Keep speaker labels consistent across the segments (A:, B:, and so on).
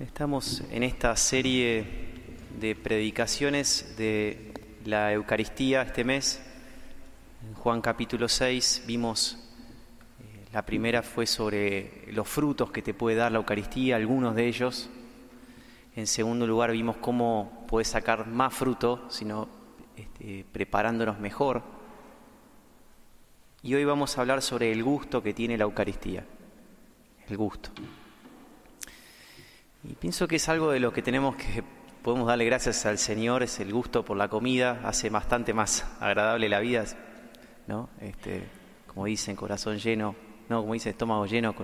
A: Estamos en esta serie de predicaciones de la Eucaristía este mes. En Juan capítulo 6 vimos, eh, la primera fue sobre los frutos que te puede dar la Eucaristía, algunos de ellos. En segundo lugar vimos cómo puedes sacar más fruto, sino este, preparándonos mejor. Y hoy vamos a hablar sobre el gusto que tiene la Eucaristía. El gusto. Y pienso que es algo de lo que tenemos que podemos darle gracias al Señor, es el gusto por la comida, hace bastante más agradable la vida, ¿no? Este, como dicen, corazón lleno, no, como dice, estómago lleno,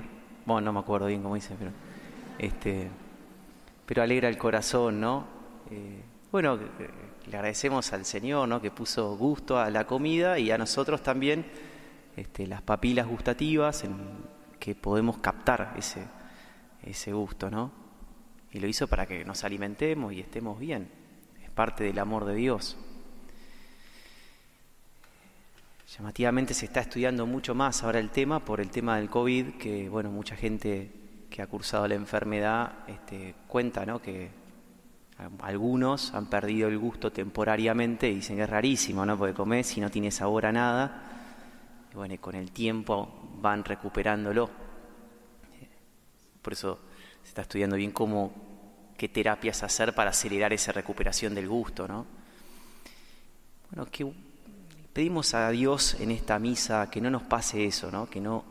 A: bueno, no me acuerdo bien cómo dice, pero este, pero alegra el corazón, ¿no? Eh, bueno, le agradecemos al Señor, ¿no? Que puso gusto a la comida y a nosotros también este, las papilas gustativas en que podemos captar ese, ese gusto, ¿no? Y lo hizo para que nos alimentemos y estemos bien. Es parte del amor de Dios. Llamativamente se está estudiando mucho más ahora el tema por el tema del COVID, que bueno, mucha gente que ha cursado la enfermedad este, cuenta ¿no? que algunos han perdido el gusto temporariamente y dicen que es rarísimo, ¿no? Porque comer si no tiene sabor a nada. Y bueno, y con el tiempo van recuperándolo. Por eso se está estudiando bien cómo, qué terapias hacer para acelerar esa recuperación del gusto, ¿no? Bueno, que pedimos a Dios en esta misa que no nos pase eso, ¿no? Que no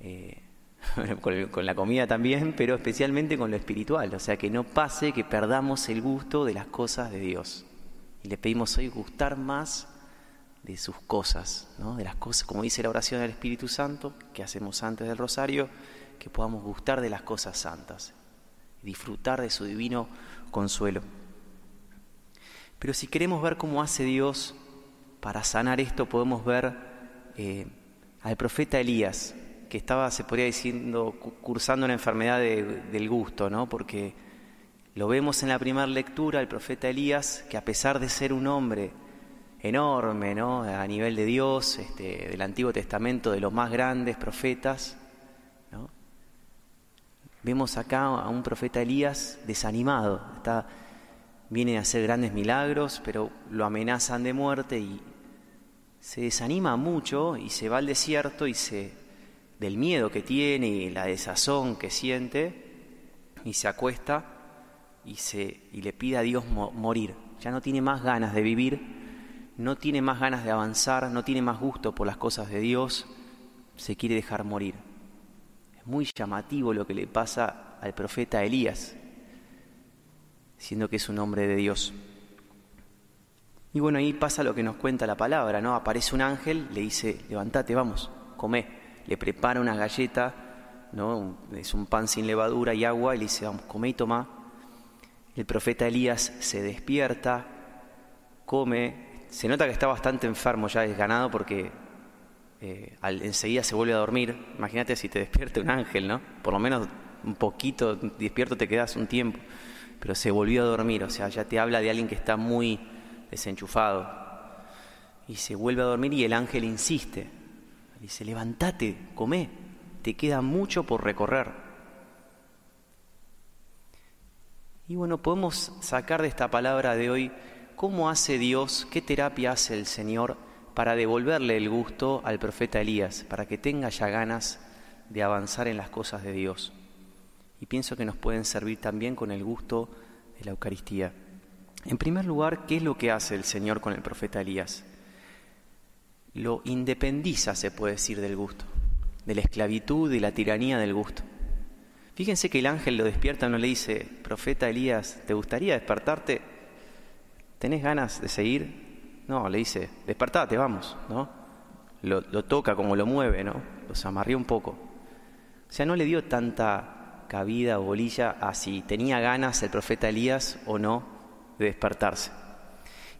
A: eh, con, la comida también, pero especialmente con lo espiritual, o sea, que no pase que perdamos el gusto de las cosas de Dios. Y le pedimos hoy gustar más de sus cosas, ¿no? de las cosas, como dice la oración del Espíritu Santo, que hacemos antes del rosario, que podamos gustar de las cosas santas disfrutar de su divino consuelo. Pero si queremos ver cómo hace Dios para sanar esto, podemos ver eh, al profeta Elías, que estaba, se podría decir, cursando una enfermedad del gusto, ¿no? Porque lo vemos en la primera lectura, el profeta Elías, que a pesar de ser un hombre enorme, ¿no? A nivel de Dios, este, del Antiguo Testamento, de los más grandes profetas, Vemos acá a un profeta Elías desanimado, está, viene a hacer grandes milagros, pero lo amenazan de muerte y se desanima mucho y se va al desierto y se del miedo que tiene y la desazón que siente y se acuesta y se y le pide a Dios morir. Ya no tiene más ganas de vivir, no tiene más ganas de avanzar, no tiene más gusto por las cosas de Dios, se quiere dejar morir muy llamativo lo que le pasa al profeta Elías, siendo que es un hombre de Dios. Y bueno, ahí pasa lo que nos cuenta la palabra, ¿no? Aparece un ángel, le dice, levántate, vamos, come. Le prepara una galleta, ¿no? Es un pan sin levadura y agua, y le dice, vamos, come y toma. El profeta Elías se despierta, come, se nota que está bastante enfermo, ya desganado, porque eh, enseguida se vuelve a dormir. Imagínate si te despierta un ángel, ¿no? Por lo menos un poquito despierto te quedas un tiempo, pero se volvió a dormir, o sea, ya te habla de alguien que está muy desenchufado. Y se vuelve a dormir y el ángel insiste. Dice, levántate, come, te queda mucho por recorrer. Y bueno, podemos sacar de esta palabra de hoy cómo hace Dios, qué terapia hace el Señor para devolverle el gusto al profeta Elías, para que tenga ya ganas de avanzar en las cosas de Dios. Y pienso que nos pueden servir también con el gusto de la Eucaristía. En primer lugar, ¿qué es lo que hace el Señor con el profeta Elías? Lo independiza, se puede decir, del gusto, de la esclavitud y la tiranía del gusto. Fíjense que el ángel lo despierta, no le dice, profeta Elías, ¿te gustaría despertarte? ¿Tenés ganas de seguir? No, le dice, despertate, vamos, ¿no? Lo, toca como lo mueve, ¿no? Los amarrió un poco. O sea, no le dio tanta cabida o bolilla a si tenía ganas el profeta Elías o no de despertarse.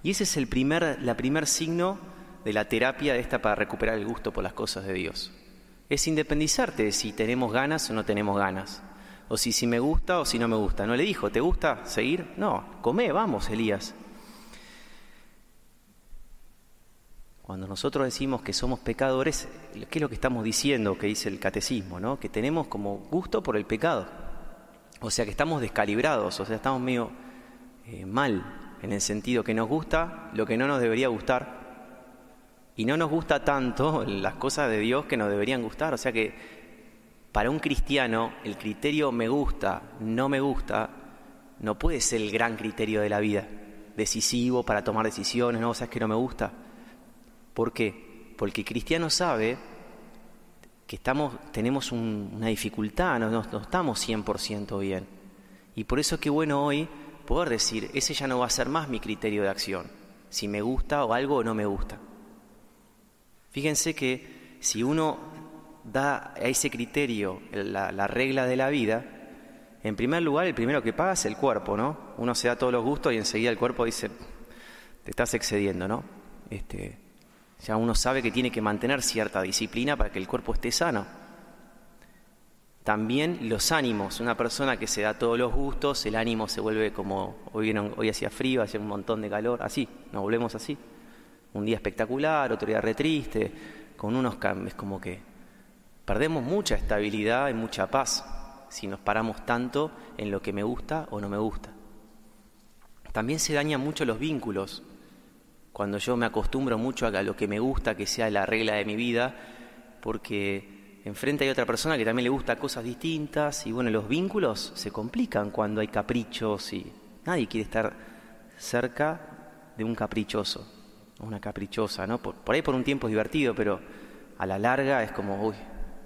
A: Y ese es el primer, la primer signo de la terapia esta para recuperar el gusto por las cosas de Dios. Es independizarte de si tenemos ganas o no tenemos ganas. O si, si me gusta o si no me gusta. No le dijo, ¿te gusta seguir? No, come, vamos, Elías. Cuando nosotros decimos que somos pecadores, ¿qué es lo que estamos diciendo que dice el catecismo? ¿no? Que tenemos como gusto por el pecado. O sea que estamos descalibrados, o sea, estamos medio eh, mal, en el sentido que nos gusta lo que no nos debería gustar y no nos gusta tanto las cosas de Dios que nos deberían gustar. O sea que para un cristiano el criterio me gusta, no me gusta, no puede ser el gran criterio de la vida, decisivo para tomar decisiones, no, o sea, es que no me gusta. ¿Por qué? Porque cristiano sabe que estamos, tenemos una dificultad, no, no, no estamos 100% bien. Y por eso qué bueno hoy poder decir, ese ya no va a ser más mi criterio de acción, si me gusta o algo o no me gusta. Fíjense que si uno da a ese criterio la, la regla de la vida, en primer lugar, el primero que paga es el cuerpo, ¿no? Uno se da todos los gustos y enseguida el cuerpo dice, te estás excediendo, ¿no? Este, ya uno sabe que tiene que mantener cierta disciplina para que el cuerpo esté sano. También los ánimos, una persona que se da todos los gustos, el ánimo se vuelve como, hoy, hoy hacía frío, hacía un montón de calor, así, nos volvemos así. Un día espectacular, otro día re triste, con unos cambios, como que perdemos mucha estabilidad y mucha paz si nos paramos tanto en lo que me gusta o no me gusta. También se dañan mucho los vínculos. Cuando yo me acostumbro mucho a lo que me gusta, que sea la regla de mi vida, porque enfrente hay otra persona que también le gusta cosas distintas y bueno, los vínculos se complican cuando hay caprichos y nadie quiere estar cerca de un caprichoso, una caprichosa, ¿no? Por, ahí por un tiempo es divertido, pero a la larga es como, uy,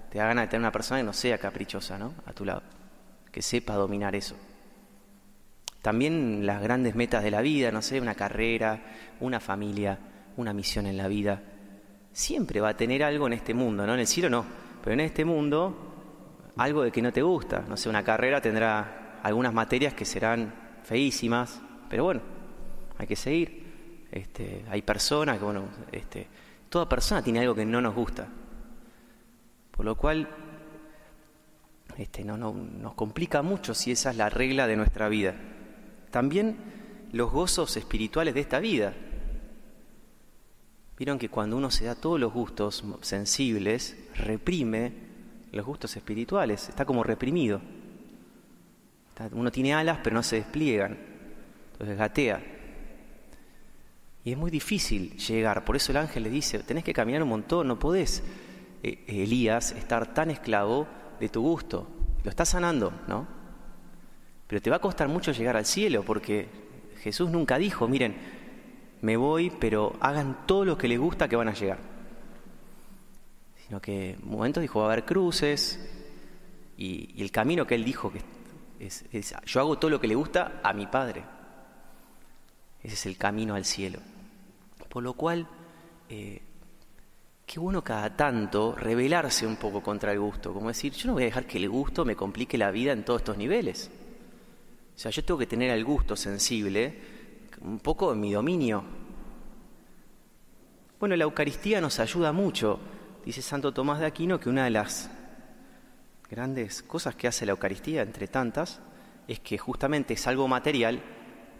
A: te da ganas de tener una persona que no sea caprichosa, ¿no? A tu lado, que sepa dominar eso. También las grandes metas de la vida, no sé, una carrera, una familia, una misión en la vida, siempre va a tener algo en este mundo, ¿no? En el cielo no pero en este mundo, algo de que no te gusta, no sé, una carrera tendrá algunas materias que serán feísimas, pero bueno, hay que seguir. Este, hay personas que, bueno, este, toda persona tiene algo que no nos gusta. Por lo cual, este, no, no, nos complica mucho si esa es la regla de nuestra vida. También los gozos espirituales de esta vida. Vieron que cuando uno se da todos los gustos sensibles, reprime los gustos espirituales, está como reprimido. Uno tiene alas pero no se despliegan, entonces gatea. Y es muy difícil llegar, por eso el ángel le dice, tenés que caminar un montón, no podés, eh, Elías, estar tan esclavo de tu gusto. Lo está sanando, ¿no? Pero te va a costar mucho llegar al cielo porque Jesús nunca dijo, miren, me voy, pero hagan todo lo que les gusta que van a llegar. Sino que en un momento dijo, va a haber cruces, y, el camino que él dijo que es, yo hago todo lo que le gusta a mi Padre. Ese es el camino al cielo. Por lo cual, eh, qué bueno cada tanto rebelarse un poco contra el gusto, como decir, yo no voy a dejar que el gusto me complique la vida en todos estos niveles. O sea, yo tengo que tener el gusto sensible un poco en mi dominio. Bueno, la Eucaristía nos ayuda mucho. Dice Santo Tomás de Aquino que una de las grandes cosas que hace la Eucaristía, entre tantas, es que justamente es algo material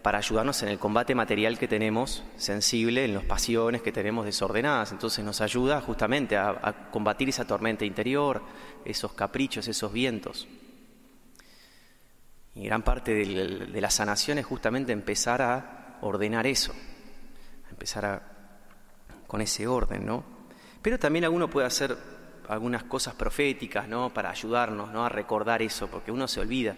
A: para ayudarnos en el combate material que tenemos sensible, en las pasiones que tenemos desordenadas. Entonces nos ayuda justamente a, combatir esa tormenta interior, esos caprichos, esos vientos. Y gran parte de la sanación es justamente empezar a ordenar eso, empezar con ese orden, ¿no? Pero también alguno puede hacer algunas cosas proféticas, ¿no? Para ayudarnos, ¿no? A recordar eso, porque uno se olvida.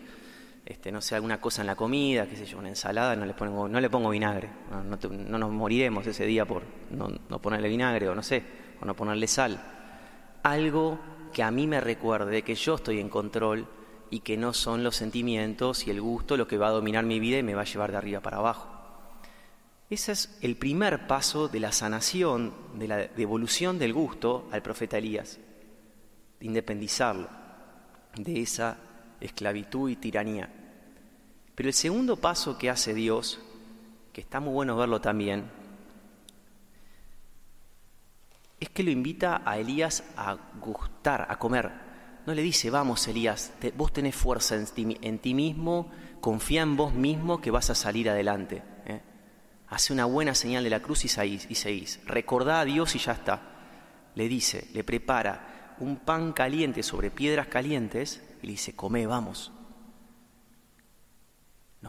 A: Este, no sé, alguna cosa en la comida, qué sé yo, una ensalada, no le pongo, no le pongo vinagre. No, nos moriremos ese día por no, no, ponerle vinagre o no sé, o no ponerle sal. Algo que a mí me recuerde que yo estoy en control y que no son los sentimientos y el gusto lo que va a dominar mi vida y me va a llevar de arriba para abajo. Ese es el primer paso de la sanación, de la devolución del gusto al profeta Elías, de independizarlo de esa esclavitud y tiranía. Pero el segundo paso que hace Dios, que está muy bueno verlo también, es que lo invita a Elías a gustar, a comer. No le dice, vamos Elías, vos tenés fuerza en ti, mismo, confía en vos mismo que vas a salir adelante hace una buena señal de la cruz y seguís. Recordá a Dios y ya está. Le dice, le prepara un pan caliente sobre piedras calientes y le dice, come, vamos.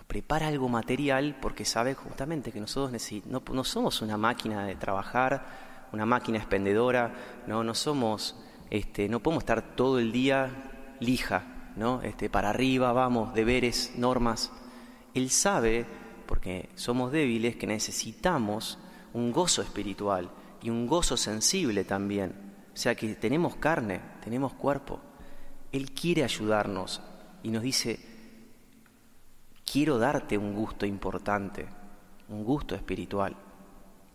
A: prepara algo material porque sabe justamente que nosotros no, no somos una máquina de trabajar, una máquina expendedora, no, no somos, este, no podemos estar todo el día lija, ¿no? Este, para arriba, vamos, deberes, normas. Él sabe, porque somos débiles, que necesitamos un gozo espiritual y un gozo sensible también. O sea que tenemos carne, tenemos cuerpo. Él quiere ayudarnos y nos dice, quiero darte un gusto importante, un gusto espiritual.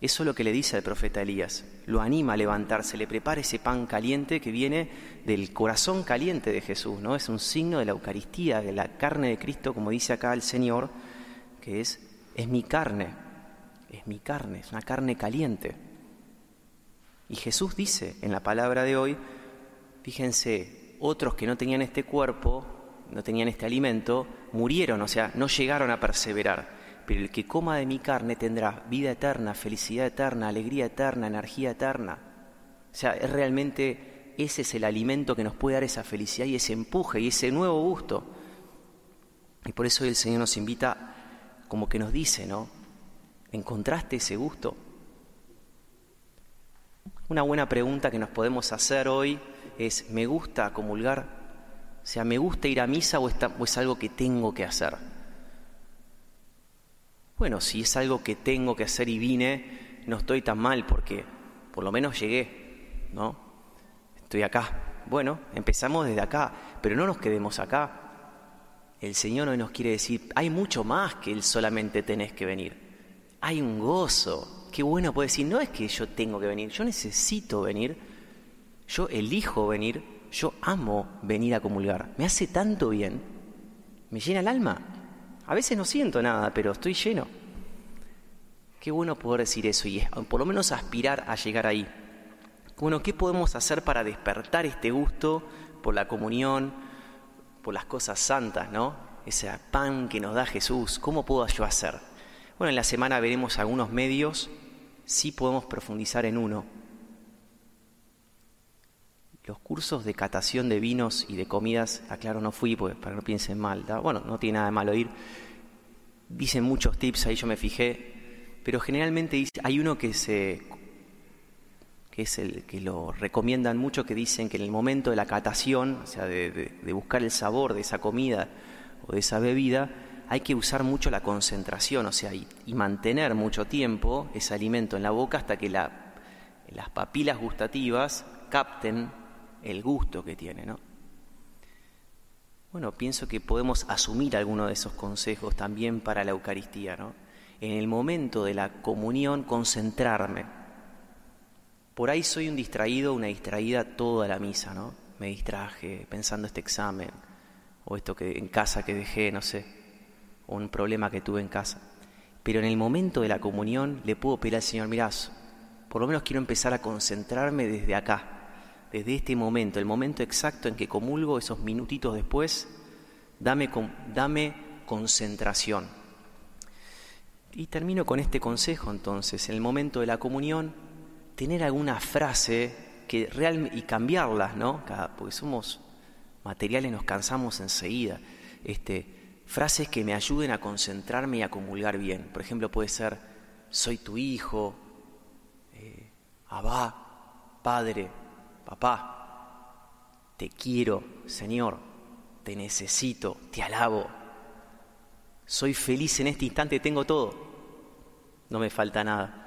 A: Eso es lo que le dice al profeta Elías. Lo anima a levantarse, le prepara ese pan caliente que viene del corazón caliente de Jesús, ¿no? Es un signo de la Eucaristía, de la carne de Cristo, como dice acá el Señor, que es, es mi carne, es mi carne, es una carne caliente. Y Jesús dice en la palabra de hoy, fíjense, otros que no tenían este cuerpo, no tenían este alimento, murieron, o sea, no llegaron a perseverar. Pero el que coma de mi carne tendrá vida eterna, felicidad eterna, alegría eterna, energía eterna. O sea, es realmente ese es el alimento que nos puede dar esa felicidad y ese empuje y ese nuevo gusto. Y por eso el Señor nos invita, como que nos dice, ¿no? ¿Encontraste ese gusto? Una buena pregunta que nos podemos hacer hoy es, ¿me gusta comulgar? O sea, ¿me gusta ir a misa o, es algo que tengo que hacer? Bueno, si es algo que tengo que hacer y vine, no estoy tan mal porque por lo menos llegué, ¿no? Estoy acá. Bueno, empezamos desde acá, pero no nos quedemos acá. El Señor hoy nos quiere decir, hay mucho más que Él solamente tenés que venir. Hay un gozo. Qué bueno puede decir, no es que yo tengo que venir, yo necesito venir, yo elijo venir yo amo venir a comulgar. Me hace tanto bien. Me llena el alma. A veces no siento nada, pero estoy lleno. Qué bueno poder decir eso y por lo menos aspirar a llegar ahí. Bueno, ¿qué podemos hacer para despertar este gusto por la comunión, por las cosas santas, ¿no? Ese pan que nos da Jesús. ¿Cómo puedo yo hacer? Bueno, en la semana veremos algunos medios, sí podemos profundizar en uno, los cursos de catación de vinos y de comidas, aclaro, no fui pues, para que no piensen mal. Bueno, no tiene nada de malo ir. Dicen muchos tips, ahí yo me fijé, pero generalmente hay uno que se que es el que lo recomiendan mucho, que dicen que en el momento de la catación, o sea, de, buscar el sabor de esa comida o de esa bebida, hay que usar mucho la concentración, o sea, y, mantener mucho tiempo ese alimento en la boca hasta que las papilas gustativas capten el gusto que tiene, ¿no? Bueno, pienso que podemos asumir alguno de esos consejos también para la Eucaristía, ¿no? En el momento de la comunión, concentrarme. Por ahí soy un distraído, una distraída toda la misa, ¿no? Me distraje pensando este examen, o esto que en casa que dejé, no sé, o un problema que tuve en casa. Pero en el momento de la comunión le puedo pedir al Señor, mirá, por lo menos quiero empezar a concentrarme desde acá, desde este momento, el momento exacto en que comulgo, esos minutitos después, dame, dame concentración. Y termino con este consejo entonces, en el momento de la comunión, tener alguna frase que real, y cambiarlas, ¿no? Porque somos materiales, nos cansamos enseguida. Este, frases que me ayuden a concentrarme y a comulgar bien. Por ejemplo, puede ser, soy tu hijo, eh, Abba, Padre, papá, te quiero, Señor, te necesito, te alabo, soy feliz en este instante, tengo todo, no me falta nada.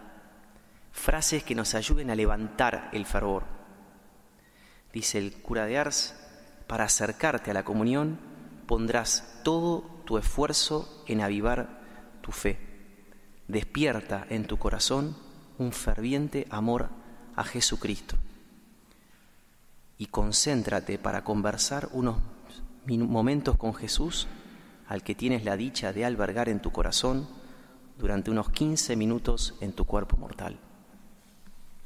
A: Frases que nos ayuden a levantar el fervor. Dice el cura de Ars, para acercarte a la comunión pondrás todo tu esfuerzo en avivar tu fe. Despierta en tu corazón un ferviente amor a Jesucristo y concéntrate para conversar unos momentos con Jesús al que tienes la dicha de albergar en tu corazón durante unos 15 minutos en tu cuerpo mortal.